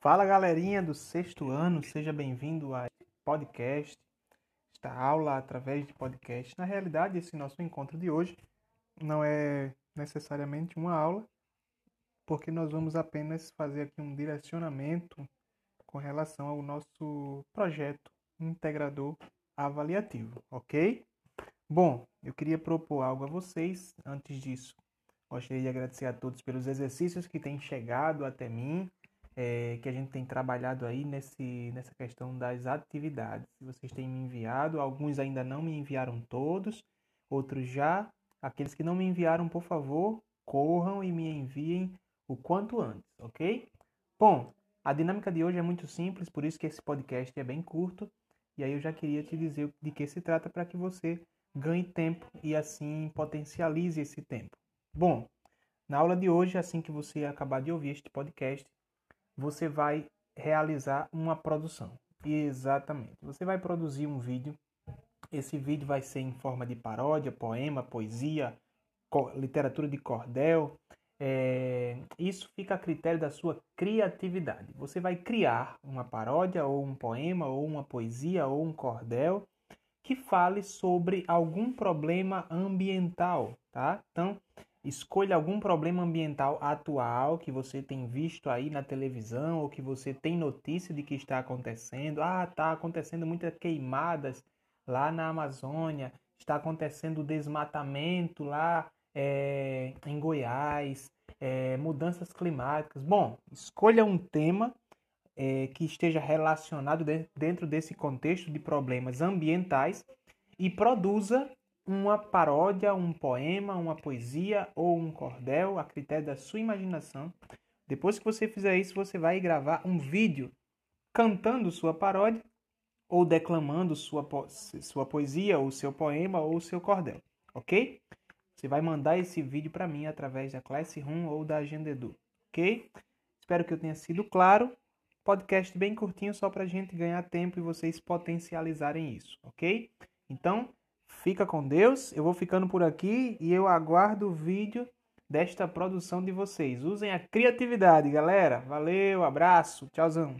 Fala galerinha do sexto ano, seja bem-vindo a podcast, esta aula através de podcast. Na realidade, esse nosso encontro de hoje não é necessariamente uma aula, porque nós vamos apenas fazer aqui um direcionamento com relação ao nosso projeto integrador avaliativo, ok? Bom, eu queria propor algo a vocês. Antes disso, gostaria de agradecer a todos pelos exercícios que têm chegado até mim é, que a gente tem trabalhado aí nesse, nessa questão das atividades. Vocês têm me enviado, alguns ainda não me enviaram todos, outros já. Aqueles que não me enviaram, por favor, corram e me enviem o quanto antes, ok? Bom, a dinâmica de hoje é muito simples, por isso que esse podcast é bem curto. E aí eu já queria te dizer de que se trata para que você ganhe tempo e assim potencialize esse tempo. Bom, na aula de hoje, assim que você acabar de ouvir este podcast, você vai realizar uma produção. Exatamente. Você vai produzir um vídeo. Esse vídeo vai ser em forma de paródia, poema, poesia, literatura de cordel. É... Isso fica a critério da sua criatividade. Você vai criar uma paródia, ou um poema, ou uma poesia, ou um cordel que fale sobre algum problema ambiental, tá? Então, Escolha algum problema ambiental atual que você tem visto aí na televisão ou que você tem notícia de que está acontecendo. Ah, está acontecendo muitas queimadas lá na Amazônia, está acontecendo desmatamento lá é, em Goiás, é, mudanças climáticas. Bom, escolha um tema é, que esteja relacionado dentro desse contexto de problemas ambientais e produza uma paródia, um poema, uma poesia ou um cordel, a critério da sua imaginação. Depois que você fizer isso, você vai gravar um vídeo cantando sua paródia ou declamando sua, po sua poesia, ou seu poema, ou seu cordel, ok? Você vai mandar esse vídeo para mim através da Classroom ou da Agenda Edu, ok? Espero que eu tenha sido claro. Podcast bem curtinho só para gente ganhar tempo e vocês potencializarem isso, ok? Então, Fica com Deus, eu vou ficando por aqui e eu aguardo o vídeo desta produção de vocês. Usem a criatividade, galera. Valeu, abraço, tchauzão.